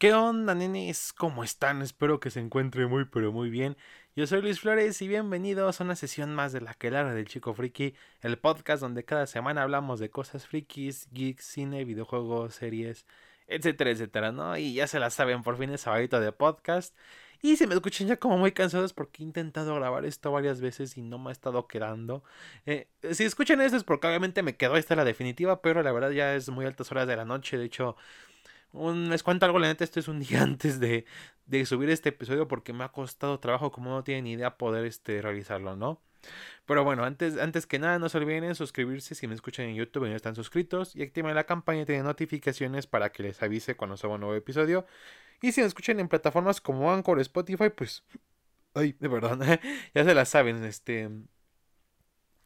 ¿Qué onda, nenes? ¿Cómo están? Espero que se encuentren muy, pero muy bien. Yo soy Luis Flores y bienvenidos a una sesión más de La Quelara del Chico Friki, el podcast donde cada semana hablamos de cosas frikis, geeks, cine, videojuegos, series, etcétera, etcétera, ¿no? Y ya se la saben, por fin es sabadito de podcast. Y si me escuchan ya como muy cansados porque he intentado grabar esto varias veces y no me ha estado quedando. Eh, si escuchan esto es porque obviamente me quedó esta la definitiva, pero la verdad ya es muy altas horas de la noche. De hecho, un, les cuento algo, la neta, esto es un día antes de, de subir este episodio porque me ha costado trabajo, como no tienen ni idea, poder este, realizarlo, ¿no? Pero bueno, antes, antes que nada, no se olviden suscribirse si me escuchan en YouTube y no están suscritos. Y activen la campaña de notificaciones para que les avise cuando suba un nuevo episodio. Y si me escuchan en plataformas como Anchor, Spotify, pues. Ay, de verdad, ya se la saben, este.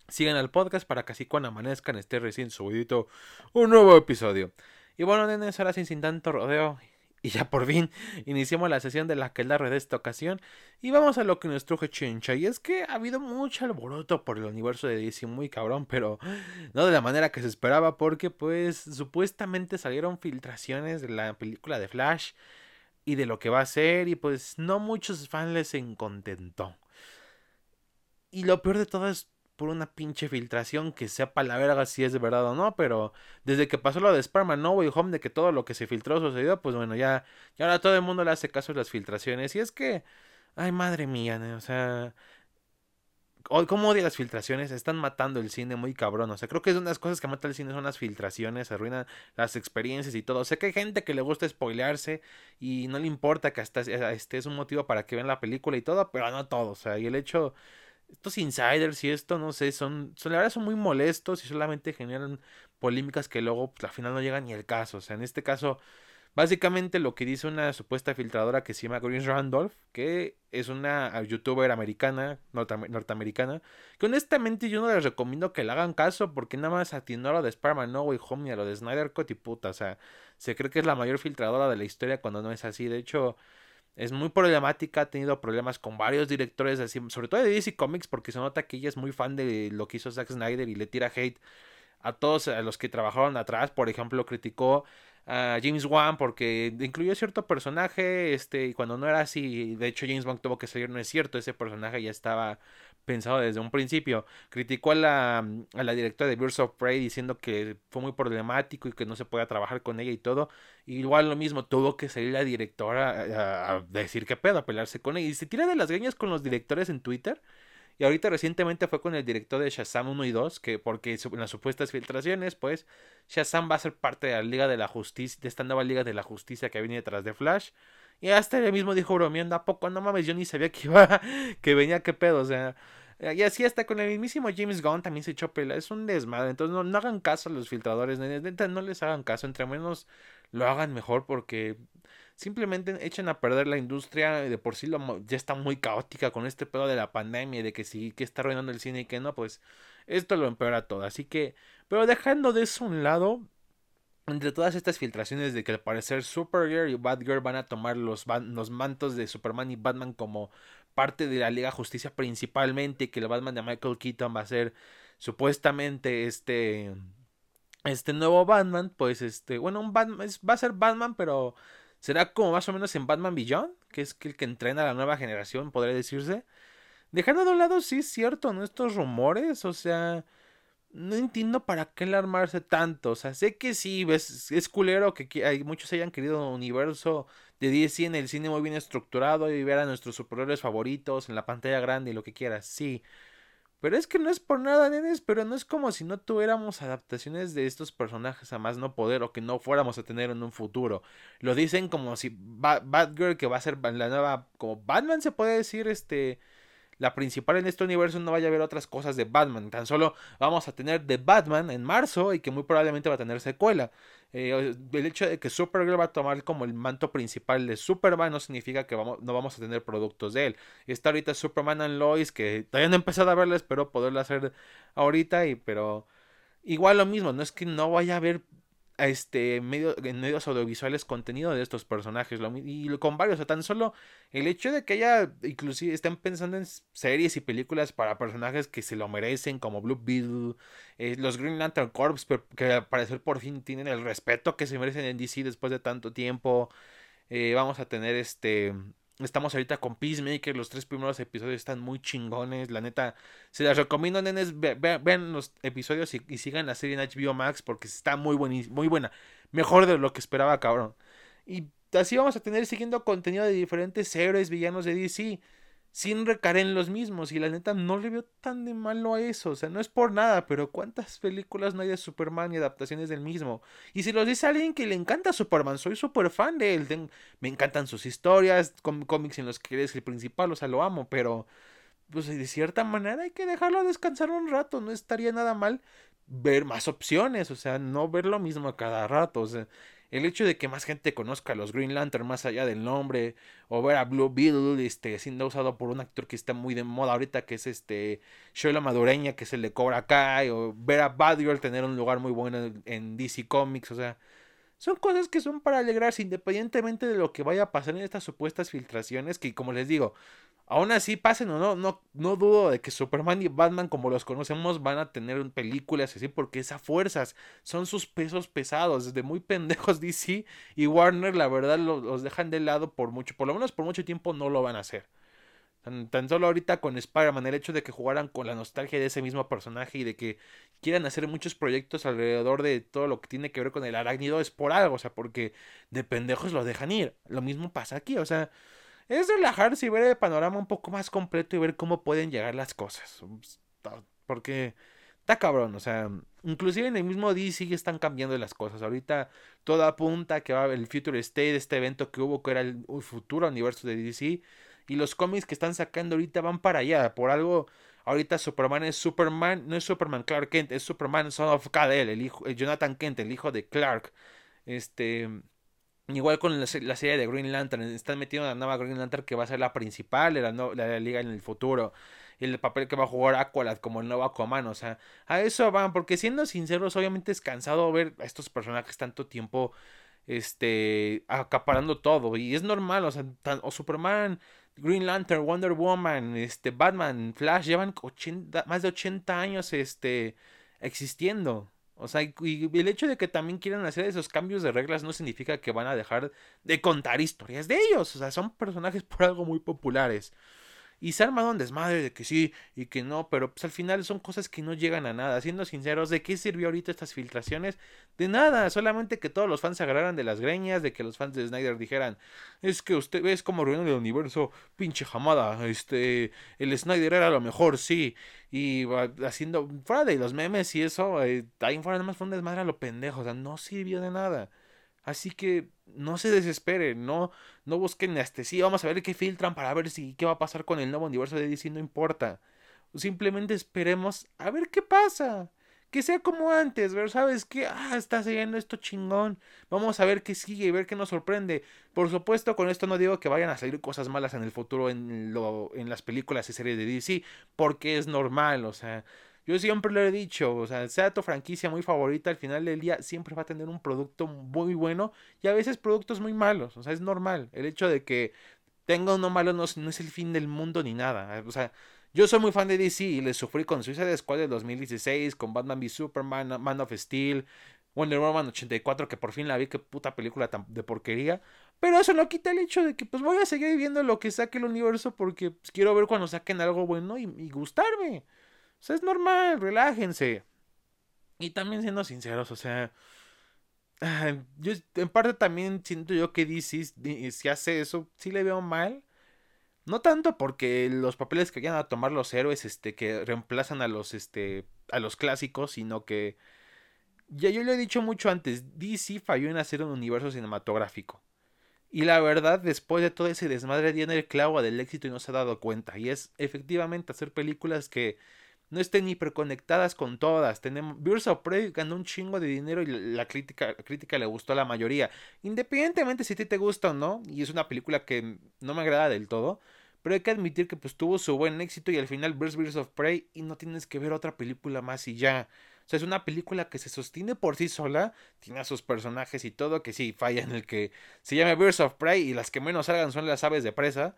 Sigan al podcast para que así cuando amanezcan esté recién subidito un nuevo episodio. Y bueno, nenes, ahora sin, sin tanto rodeo. Y ya por fin iniciamos la sesión de la que la de esta ocasión. Y vamos a lo que nos truje Chincha. Y es que ha habido mucho alboroto por el universo de DC, muy cabrón, pero no de la manera que se esperaba, porque pues supuestamente salieron filtraciones de la película de Flash y de lo que va a ser. Y pues no muchos fans les contentó. Y lo peor de todo es por una pinche filtración que sepa la verga si es de verdad o no, pero desde que pasó lo de Spider-Man No Way Home, de que todo lo que se filtró sucedió, pues bueno, ya, ya ahora todo el mundo le hace caso a las filtraciones. Y es que, ay madre mía, o sea, ¿cómo odia las filtraciones? Están matando el cine muy cabrón. O sea, creo que es una de las cosas que mata el cine son las filtraciones, arruinan las experiencias y todo. Sé que hay gente que le gusta spoilearse y no le importa que hasta este es un motivo para que vean la película y todo, pero no todo. O sea, y el hecho estos insiders y esto, no sé, son, son, la verdad son muy molestos y solamente generan polémicas que luego, pues, al final no llegan ni al caso. O sea, en este caso, básicamente lo que dice una supuesta filtradora que se llama Green Randolph, que es una youtuber americana, norteamericana, que honestamente yo no les recomiendo que le hagan caso porque nada más atinó a lo de Spider-Man No Way Home y a lo de Snyder Cut y o sea, se cree que es la mayor filtradora de la historia cuando no es así. De hecho, es muy problemática, ha tenido problemas con varios directores, así, sobre todo de DC Comics, porque se nota que ella es muy fan de lo que hizo Zack Snyder y le tira hate a todos a los que trabajaron atrás. Por ejemplo, criticó a James Wan porque incluyó cierto personaje, este, y cuando no era así, de hecho James Wan tuvo que salir, no es cierto, ese personaje ya estaba pensado desde un principio. Criticó a la, a la directora de Birds of Prey diciendo que fue muy problemático y que no se podía trabajar con ella y todo. igual lo mismo, tuvo que salir la directora a, decir que pedo, a pelearse con ella. Y se tira de las greñas con los directores en Twitter. Y ahorita recientemente fue con el director de Shazam 1 y 2, que porque en las supuestas filtraciones, pues Shazam va a ser parte de la Liga de la Justicia, de esta nueva Liga de la Justicia que viene detrás de Flash. Y hasta él mismo dijo bromeando, ¿a poco? No mames, yo ni sabía que iba, que venía, qué pedo, o sea. Y así hasta con el mismísimo James Gunn también se echó pela. Es un desmadre. Entonces no, hagan caso a los filtradores. No les hagan caso. Entre menos lo hagan mejor porque simplemente echan a perder la industria. De por sí lo, ya está muy caótica con este pedo de la pandemia. De que sí, que está arruinando el cine y que no. Pues esto lo empeora todo. Así que, pero dejando de eso a un lado, entre todas estas filtraciones de que al parecer Supergirl y Batgirl van a tomar los, los mantos de Superman y Batman como parte de la Liga Justicia principalmente, que el Batman de Michael Keaton va a ser supuestamente este este nuevo Batman, pues este, bueno, un Batman, va a ser Batman, pero será como más o menos en Batman Beyond, que es el que entrena a la nueva generación, podría decirse. Dejando de un lado, sí es cierto, ¿no? Estos rumores, o sea, no entiendo para qué alarmarse tanto. O sea, sé que sí, ves, es culero que hay, muchos hayan querido un universo de DC en el cine muy bien estructurado y ver a nuestros superhéroes favoritos en la pantalla grande y lo que quieras, sí. Pero es que no es por nada, nenes, pero no es como si no tuviéramos adaptaciones de estos personajes a más no poder o que no fuéramos a tener en un futuro. Lo dicen como si Batgirl, que va a ser la nueva, como Batman se puede decir, este la principal en este universo no vaya a haber otras cosas de Batman. Tan solo vamos a tener de Batman en marzo y que muy probablemente va a tener secuela. Eh, el hecho de que Supergirl va a tomar como el manto principal de Superman no significa que vamos, no vamos a tener productos de él. Está ahorita Superman and Lois que todavía no he empezado a verla, espero poderlo hacer ahorita, y, pero igual lo mismo, no es que no vaya a haber este medio, en medios audiovisuales contenido de estos personajes y con varios, o tan solo el hecho de que haya inclusive estén pensando en series y películas para personajes que se lo merecen como Blue Beetle, eh, los Green Lantern Corps que al parecer por fin tienen el respeto que se merecen en DC después de tanto tiempo. Eh, vamos a tener este Estamos ahorita con Peacemaker, los tres primeros episodios están muy chingones, la neta, se las recomiendo, nenes, vean los episodios y, sigan la serie en HBO Max porque está muy, muy buena, mejor de lo que esperaba, cabrón. Y así vamos a tener siguiendo contenido de diferentes héroes, villanos de DC sin recaer en los mismos. Y la neta no le veo tan de malo a eso. O sea, no es por nada, pero ¿cuántas películas no hay de Superman y adaptaciones del mismo? Y si lo dice alguien que le encanta Superman, soy súper fan de él. me encantan sus historias, cómics en los que eres el principal, o sea, lo amo, pero pues de cierta manera hay que dejarlo descansar un rato. No estaría nada mal ver más opciones, o sea, no ver lo mismo cada rato. O sea, el hecho de que más gente conozca a los Green Lantern más allá del nombre, o ver a Blue Beetle este, siendo usado por un actor que está muy de moda ahorita, que es este Shola Madureña, que se le cobra acá, o ver a Batgirl tener un lugar muy bueno en DC Comics, o sea, son cosas que son para alegrarse independientemente de lo que vaya a pasar en estas supuestas filtraciones, que como les digo, Aún así, pasen o no, no, no dudo de que Superman y Batman, como los conocemos, van a tener películas así, porque esas fuerzas son sus pesos pesados. Desde muy pendejos DC y Warner, la verdad, los, dejan de lado por mucho, por lo menos por mucho tiempo no lo van a hacer. Tan, solo ahorita con Spider-Man, el hecho de que jugaran con la nostalgia de ese mismo personaje y de que quieran hacer muchos proyectos alrededor de todo lo que tiene que ver con el arácnido es por algo, o sea, porque de pendejos lo dejan ir. Lo mismo pasa aquí, o sea es relajarse y ver el panorama un poco más completo y ver cómo pueden llegar las cosas. Porque está cabrón, o sea, inclusive en el mismo DC están cambiando las cosas. Ahorita todo apunta que va el Future State, este evento que hubo que era el futuro universo de DC. Y los cómics que están sacando ahorita van para allá. Por algo, ahorita Superman es Superman, no es Superman Clark Kent, es Superman Son of Kal-El, el hijo, Jonathan Kent, el hijo de Clark. Este, Igual con la, serie de Green Lantern, están metiendo la nueva Green Lantern que va a ser la principal de la, la, liga en el futuro. Y el papel que va a jugar Aqualad como el nuevo Aquaman, o sea, a eso van, porque siendo sinceros, obviamente es cansado ver a estos personajes tanto tiempo, este, acaparando todo. Y es normal, o sea, o Superman, Green Lantern, Wonder Woman, este, Batman, Flash, llevan más de 80 años, este, existiendo. O sea, y el hecho de que también quieran hacer esos cambios de reglas no significa que van a dejar de contar historias de ellos. O sea, son personajes por algo muy populares. Y se ha armado un desmadre de que sí y que no, pero pues al final son cosas que no llegan a nada. Siendo sinceros, ¿de qué sirvió ahorita estas filtraciones? De nada, solamente que todos los fans se agarraran de las greñas, de que los fans de Snyder dijeran, es que usted ves como ruido el universo, pinche jamada, este, el Snyder era lo mejor, sí. Y haciendo, fuera de los memes y eso, eh, ahí fuera nada más fue un desmadre a lo pendejo, o sea, no sirvió de nada. Así que no se desesperen, no, no busquen este, sí, vamos a ver qué filtran para ver si qué va a pasar con el nuevo universo de DC, no importa. Simplemente esperemos a ver qué pasa. Que sea como antes, ver, ¿sabes qué? Ah, está siguiendo esto chingón. Vamos a ver qué sigue y ver qué nos sorprende. Por supuesto, con esto no digo que vayan a salir cosas malas en el futuro en, lo, en las películas y series de DC, porque es normal, o sea, yo siempre lo he dicho, o sea, sea tu franquicia muy favorita, al final del día siempre va a tener un producto muy bueno y a veces productos muy malos, o sea, es normal. El hecho de que tenga uno malo no, es el fin del mundo ni nada, o sea, yo soy muy fan de DC y le sufrí con Suicide Squad de 2016, con Batman v Superman, Man of Steel, Wonder Woman 84, que por fin la vi, qué puta película de porquería. Pero eso no quita el hecho de que pues voy a seguir viendo lo que saque el universo porque pues, quiero ver cuando saquen algo bueno y gustarme. O sea, es normal, relájense. Y también siendo sinceros, o sea, yo en parte también siento yo que DC si hace eso, sí le veo mal. No tanto porque los papeles que vayan a tomar los héroes, este, que reemplazan a los, este, a los clásicos, sino que ya yo lo he dicho mucho antes, DC falló en hacer un universo cinematográfico. Y la verdad, después de todo ese desmadre, tiene el clavo del éxito y no se ha dado cuenta. Y es efectivamente hacer películas que no estén hiperconectadas con todas. Tenemos Birds of Prey ganó un chingo de dinero y la crítica, crítica le gustó a la mayoría. Independientemente si a ti te gusta o no, y es una película que no me agrada del todo, pero hay que admitir que pues tuvo su buen éxito y al final Birds, Birds of Prey y no tienes que ver otra película más y ya. O sea, es una película que se sostiene por sí sola, tiene a sus personajes y todo, que sí, falla en el que se llame Birds of Prey y las que menos salgan son las aves de presa.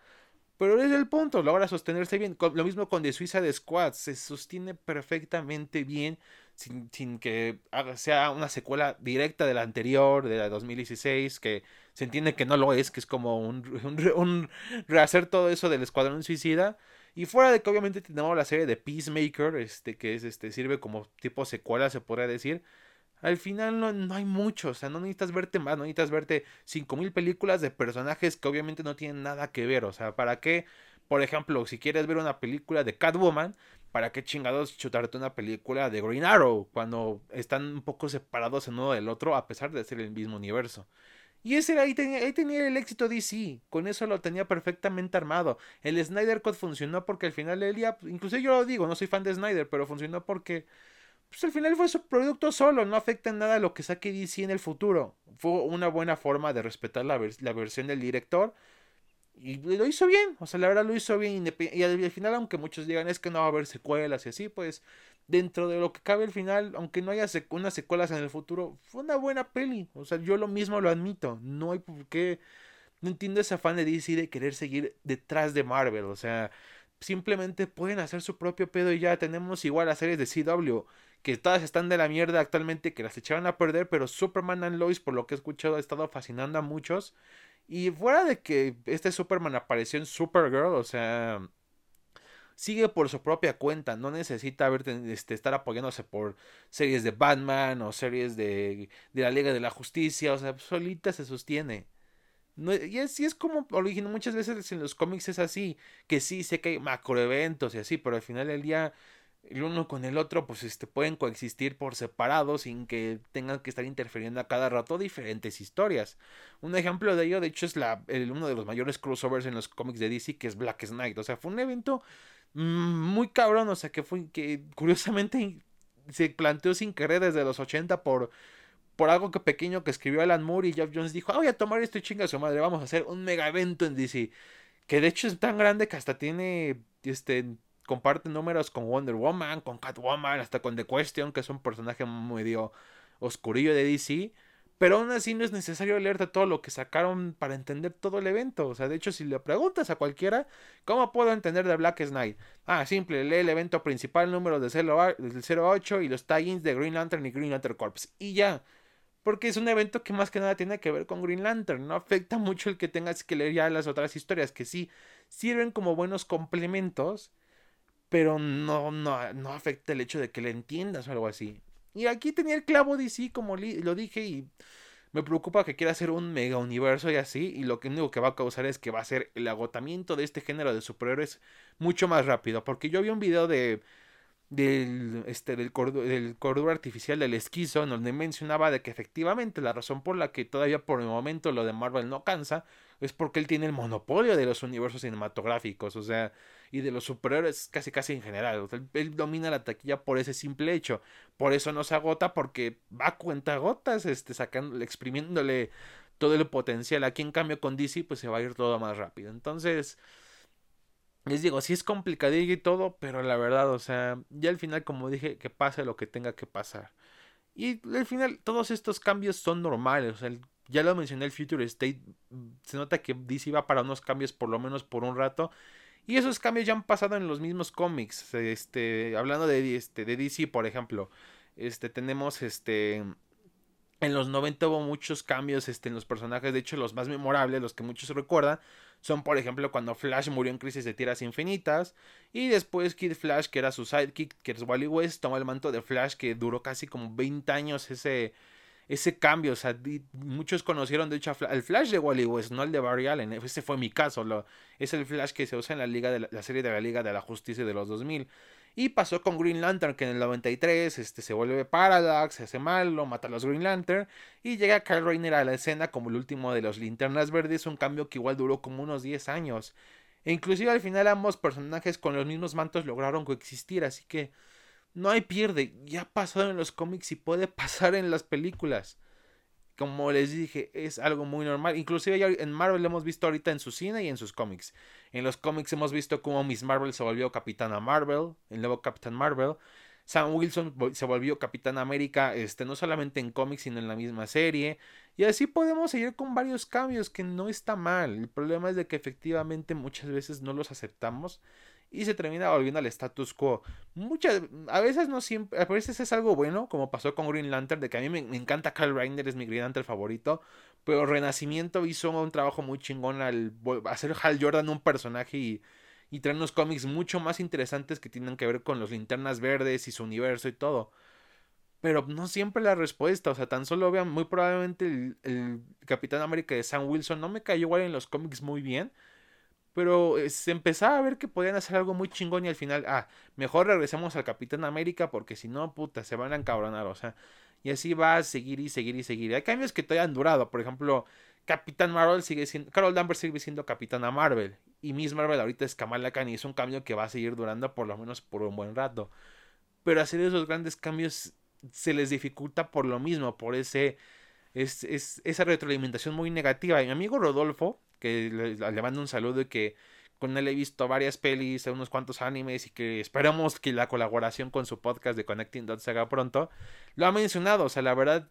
Pero es el punto, logra sostenerse bien. Lo mismo con The Suicide Squad, se sostiene perfectamente bien sin, sin que sea una secuela directa de la anterior, de la 2016, que se entiende que no lo es, que es como un, un, rehacer todo eso del Escuadrón Suicida. Y fuera de que obviamente tenemos la serie de Peacemaker, este, que es este, sirve como tipo secuela, se podría decir. Al final no, no hay mucho, o sea, no necesitas verte más, no necesitas verte 5000 películas de personajes que obviamente no tienen nada que ver, o sea, ¿para qué? Por ejemplo, si quieres ver una película de Catwoman, ¿para qué chingados chutarte una película de Green Arrow cuando están un poco separados en uno del otro a pesar de ser el mismo universo? Y ese ahí tenía, ahí tenía el éxito DC, con eso lo tenía perfectamente armado. El Snyder Code funcionó porque al final del día, incluso yo lo digo, no soy fan de Snyder, pero funcionó porque pues al final fue su producto solo, no afecta en nada a lo que saque DC en el futuro. Fue una buena forma de respetar la, la versión del director y lo hizo bien, o sea, la verdad lo hizo bien. Y al final, aunque muchos digan es que no va a haber secuelas y así, pues dentro de lo que cabe al final, aunque no haya unas secuelas en el futuro, fue una buena peli. O sea, yo lo mismo lo admito. No hay por qué. No entiendo ese afán de DC de querer seguir detrás de Marvel. O sea, simplemente pueden hacer su propio pedo y ya tenemos igual las series de CW. Que todas están de la mierda actualmente, que las echaron a perder, pero Superman and Lois, por lo que he escuchado, ha estado fascinando a muchos. Y fuera de que este Superman apareció en Supergirl, o sea, sigue por su propia cuenta, no necesita este, estar apoyándose por series de Batman o series de, de la Liga de la Justicia, o sea, solita se sostiene. Y así es como original, muchas veces en los cómics es así, que sí sé que hay macroeventos y así, pero al final del día el uno con el otro pues este pueden coexistir por separado sin que tengan que estar interfiriendo a cada rato diferentes historias. Un ejemplo de ello de hecho es la, el, uno de los mayores crossovers en los cómics de DC que es Black Knight, o sea, fue un evento mm, muy cabrón, o sea, que fue que curiosamente se planteó sin querer desde los 80 por por algo que pequeño que escribió Alan Moore y Jeff Jones dijo, ah, voy a tomar esto y chinga su madre, vamos a hacer un mega evento en DC. Que de hecho es tan grande que hasta tiene este comparte números con Wonder Woman, con Catwoman, hasta con The Question, que es un personaje medio oscurillo de DC. Pero aún así no es necesario leerte todo lo que sacaron para entender todo el evento. O sea, de hecho, si le preguntas a cualquiera, ¿cómo puedo entender de Black Knight? Ah, simple, lee el evento principal, número de 08 y los tie-ins de Green Lantern y Green Lantern Corps. Y ya. Porque es un evento que más que nada tiene que ver con Green Lantern. No afecta mucho el que tengas que leer ya las otras historias, que sí sirven como buenos complementos pero no, no, no afecta el hecho de que le entiendas o algo así. Y aquí tenía el clavo DC, como lo dije, y me preocupa que quiera hacer un mega universo y así, y lo que único que va a causar es que va a ser el agotamiento de este género de superhéroes mucho más rápido. Porque yo vi un video de del, este, del, del cordura artificial del esquizo, en donde mencionaba de que efectivamente la razón por la que todavía por el momento lo de Marvel no cansa es porque él tiene el monopolio de los universos cinematográficos, o sea, y de los superhéroes casi casi en general. él, domina la taquilla por ese simple hecho. Por eso no se agota, porque va a cuenta gotas, este, sacando, exprimiéndole todo el potencial. Aquí en cambio con DC, pues se va a ir todo más rápido. Entonces, les digo, sí es complicadillo y todo, pero la verdad, o sea, ya al final, como dije, que pase lo que tenga que pasar. Y al final, todos estos cambios son normales. Ya lo mencioné, el Future State. Se nota que DC va para unos cambios, por lo menos por un rato. Y esos cambios ya han pasado en los mismos cómics. Este, hablando de, este, de DC, por ejemplo. Este, tenemos este. En los 90 hubo muchos cambios este, en los personajes. De hecho, los más memorables, los que muchos recuerdan, son, por ejemplo, cuando Flash murió en Crisis de Tierras Infinitas. Y después Kid Flash, que era su sidekick, que es Wally West, tomó el manto de Flash, que duró casi como 20 años ese, ese cambio. O sea, muchos conocieron, de hecho, al Flash de Wally West, no el de Barry Allen. Ese fue mi caso. Lo, es el Flash que se usa en la, liga la, serie de la Liga de la Justicia de los 2000. Y pasó con Green Lantern, que en el 93 este, se vuelve Parallax, se hace malo, mata a los Green Lantern. Y llega Kyle Rayner a la escena como el último de los linternas verdes. Un cambio que igual duró como unos 10 años. E inclusive al final ambos personajes con los mismos mantos lograron coexistir. Así que no hay pierde. Ya pasó en los cómics y puede pasar en las películas como les dije, es algo muy normal. Inclusive ya en Marvel lo hemos visto ahorita en su cine y en sus cómics. En los cómics hemos visto cómo Miss Marvel se volvió Capitana Marvel, el nuevo Capitán Marvel. Sam Wilson se volvió Capitán América, este, no solamente en cómics, sino en la misma serie. Y así podemos seguir con varios cambios, que no está mal. El problema es de que efectivamente muchas veces no los aceptamos y se termina volviendo al status quo. Muchas, a veces no siempre, a veces es algo bueno, como pasó con Green Lantern, de que a mí me, encanta Kyle Reiner, es mi Green Lantern favorito, Pero Renacimiento hizo un trabajo muy chingón al hacer Hal Jordan un personaje y, y traer unos cómics mucho más interesantes que tienen que ver con los linternas verdes y su universo y todo. Pero no siempre la respuesta, o sea, tan solo vean, muy probablemente el, el Capitán América de Sam Wilson no me cayó igual en los cómics muy bien. Pero eh, se empezaba a ver que podían hacer algo muy chingón y al final, ah, mejor regresemos al Capitán América porque si no, puta, se van a encabronar, o sea. Y así va a seguir y seguir y seguir. Hay cambios que todavía han durado. Por ejemplo, Capitán Marvel sigue siendo. Carol Danvers sigue siendo Capitana Marvel. Y Miss Marvel ahorita es Kamala Khan. Y es un cambio que va a seguir durando por lo menos por un buen rato. Pero hacer esos grandes cambios se les dificulta por lo mismo. Por ese. Es, esa retroalimentación muy negativa. Mi amigo Rodolfo, que le, mando un saludo y que con él he visto varias pelis, unos cuantos animes y que esperamos que la colaboración con su podcast de Connecting Dots se haga pronto. Lo ha mencionado, o sea, la verdad,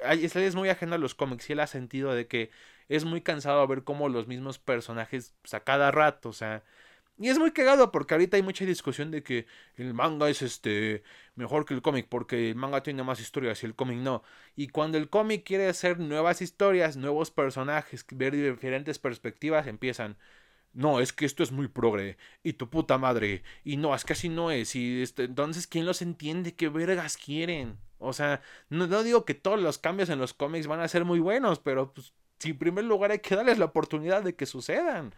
él es muy ajeno a los cómics y él ha sentido de que es muy cansado ver cómo los mismos personajes pues, a cada rato, o sea, y es muy cagado porque ahorita hay mucha discusión de que el manga es este mejor que el cómic porque el manga tiene más historias y el cómic no. Y cuando el cómic quiere hacer nuevas historias, nuevos personajes, ver diferentes perspectivas, empiezan no, es que esto es muy progre, y tu puta madre, y no, es que así no es, y este, entonces, ¿quién los entiende? ¿Qué vergas quieren? O sea, no, digo que todos los cambios en los cómics van a ser muy buenos, pero pues, si en primer lugar hay que darles la oportunidad de que sucedan.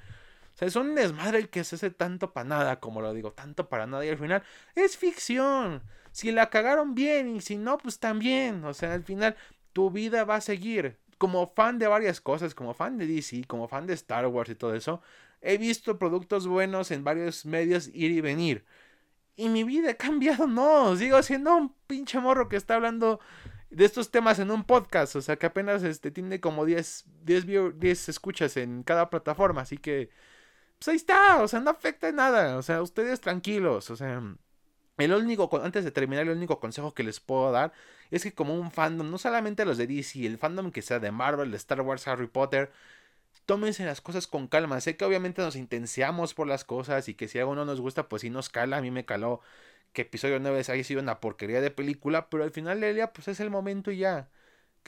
O sea, es un desmadre el que se hace tanto para nada, como lo digo, tanto para nada, y al final es ficción. Si la cagaron bien, y si no, pues también. O sea, al final tu vida va a seguir. Como fan de varias cosas, como fan de DC, como fan de Star Wars y todo eso, He visto productos buenos en varios medios ir y venir. Y mi vida ha cambiado, no. Sigo siendo un pinche morro que está hablando de estos temas en un podcast. O sea, que apenas este, tiene como 10, 10, 10 escuchas en cada plataforma. Así que, pues ahí está. O sea, no afecta nada. O sea, ustedes tranquilos. O sea, el único, antes de terminar, el único consejo que les puedo dar es que como un fandom, no solamente los de DC, el fandom que sea de Marvel, de Star Wars, Harry Potter, tómense las cosas con calma. Sé que obviamente nos intenciamos por las cosas y que si algo no nos gusta, pues sí nos cala. A mí me caló que episodio 9 haya sido una porquería de película, pero al final del día, pues es el momento y ya.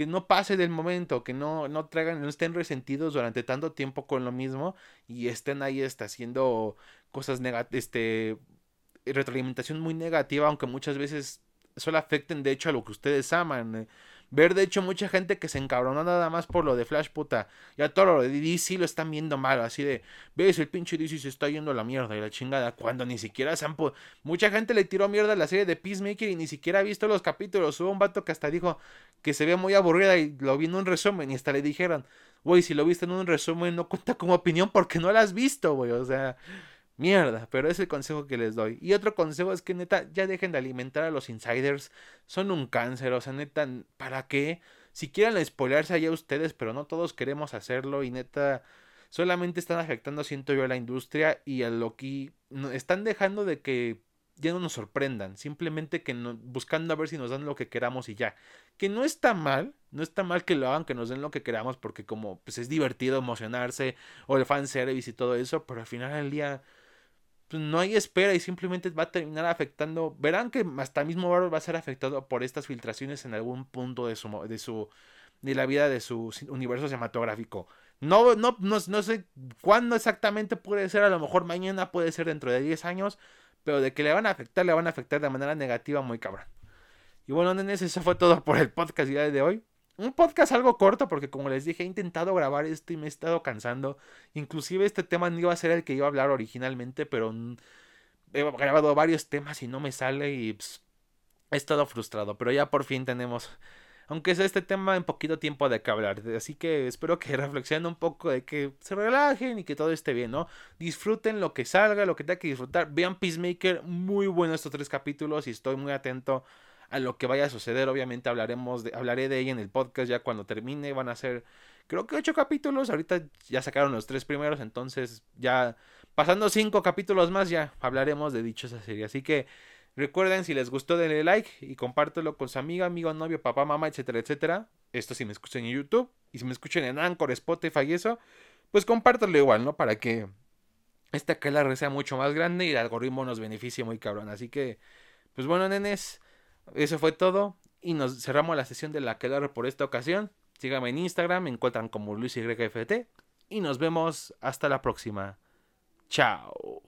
Que no pase del momento, que no, no traigan, no estén resentidos durante tanto tiempo con lo mismo y estén ahí está, haciendo cosas negativas, este, retroalimentación muy negativa, aunque muchas veces solo afecten de hecho a lo que ustedes aman. Eh. Ver, de hecho, mucha gente que se encabronó nada más por lo de Flash, puta. Ya todo lo de DC lo están viendo mal, así de, ves, el pinche DC se está yendo a la mierda y la chingada. Cuando ni siquiera se han... Mucha gente le tiró mierda a la serie de Peacemaker y ni siquiera ha visto los capítulos. Hubo un vato que hasta dijo que se ve muy aburrida y lo vi en un resumen y hasta le dijeron, güey, si lo viste en un resumen no cuenta como opinión porque no la has visto, güey. O sea... Mierda, pero es el consejo que les doy. Y otro consejo es que neta, ya dejen de alimentar a los insiders. Son un cáncer, o sea, neta, ¿para qué? Si quieren spoilearse allá ustedes, pero no todos queremos hacerlo y neta, solamente están afectando, siento yo, a la industria y a lo que están dejando de que ya no nos sorprendan, simplemente que no, buscando a ver si nos dan lo que queramos y ya. Que no está mal, no está mal que lo hagan, que nos den lo que queramos, porque como pues es divertido emocionarse, o el fanservice y todo eso, pero al final del día pues, no hay espera y simplemente va a terminar afectando. Verán que hasta mismo va a ser afectado por estas filtraciones en algún punto de su de su de la vida de su universo cinematográfico. No, no, no, no sé cuándo exactamente puede ser, a lo mejor mañana puede ser dentro de 10 años, pero de que le van a afectar, le van a afectar de manera negativa muy cabrón. Y bueno, nenes, eso fue todo por el podcast de hoy. Un podcast algo corto porque como les dije he intentado grabar esto y me he estado cansando. Inclusive este tema no iba a ser el que iba a hablar originalmente, pero he grabado varios temas y no me sale y pues, he estado frustrado. Pero ya por fin tenemos, aunque sea este tema en poquito tiempo de que hablar. Así que espero que reflexionen un poco de que se relajen y que todo esté bien, ¿no? Disfruten lo que salga, lo que tenga que disfrutar. Vean Peacemaker, muy bueno estos tres capítulos y estoy muy atento a lo que vaya a suceder. Obviamente hablaremos de, hablaré de ella en el podcast ya cuando termine. Van a ser, creo que ocho capítulos. Ahorita ya sacaron los tres primeros, entonces ya pasando cinco capítulos más ya hablaremos de dichosa serie. Así que recuerden, si les gustó, denle like y compártelo con su amiga, amigo, novio, papá, mamá, etcétera, etcétera. Esto si me escuchan en YouTube y si me escuchan en Anchor, Spotify y eso, pues compártelo igual, ¿no? Para que esta que sea mucho más grande y el algoritmo nos beneficie muy cabrón. Así que, pues bueno, nenes. Eso fue todo y nos cerramos la sesión de la que por esta ocasión. Síganme en Instagram, me encuentran como LuisYFT y nos vemos hasta la próxima. Chao.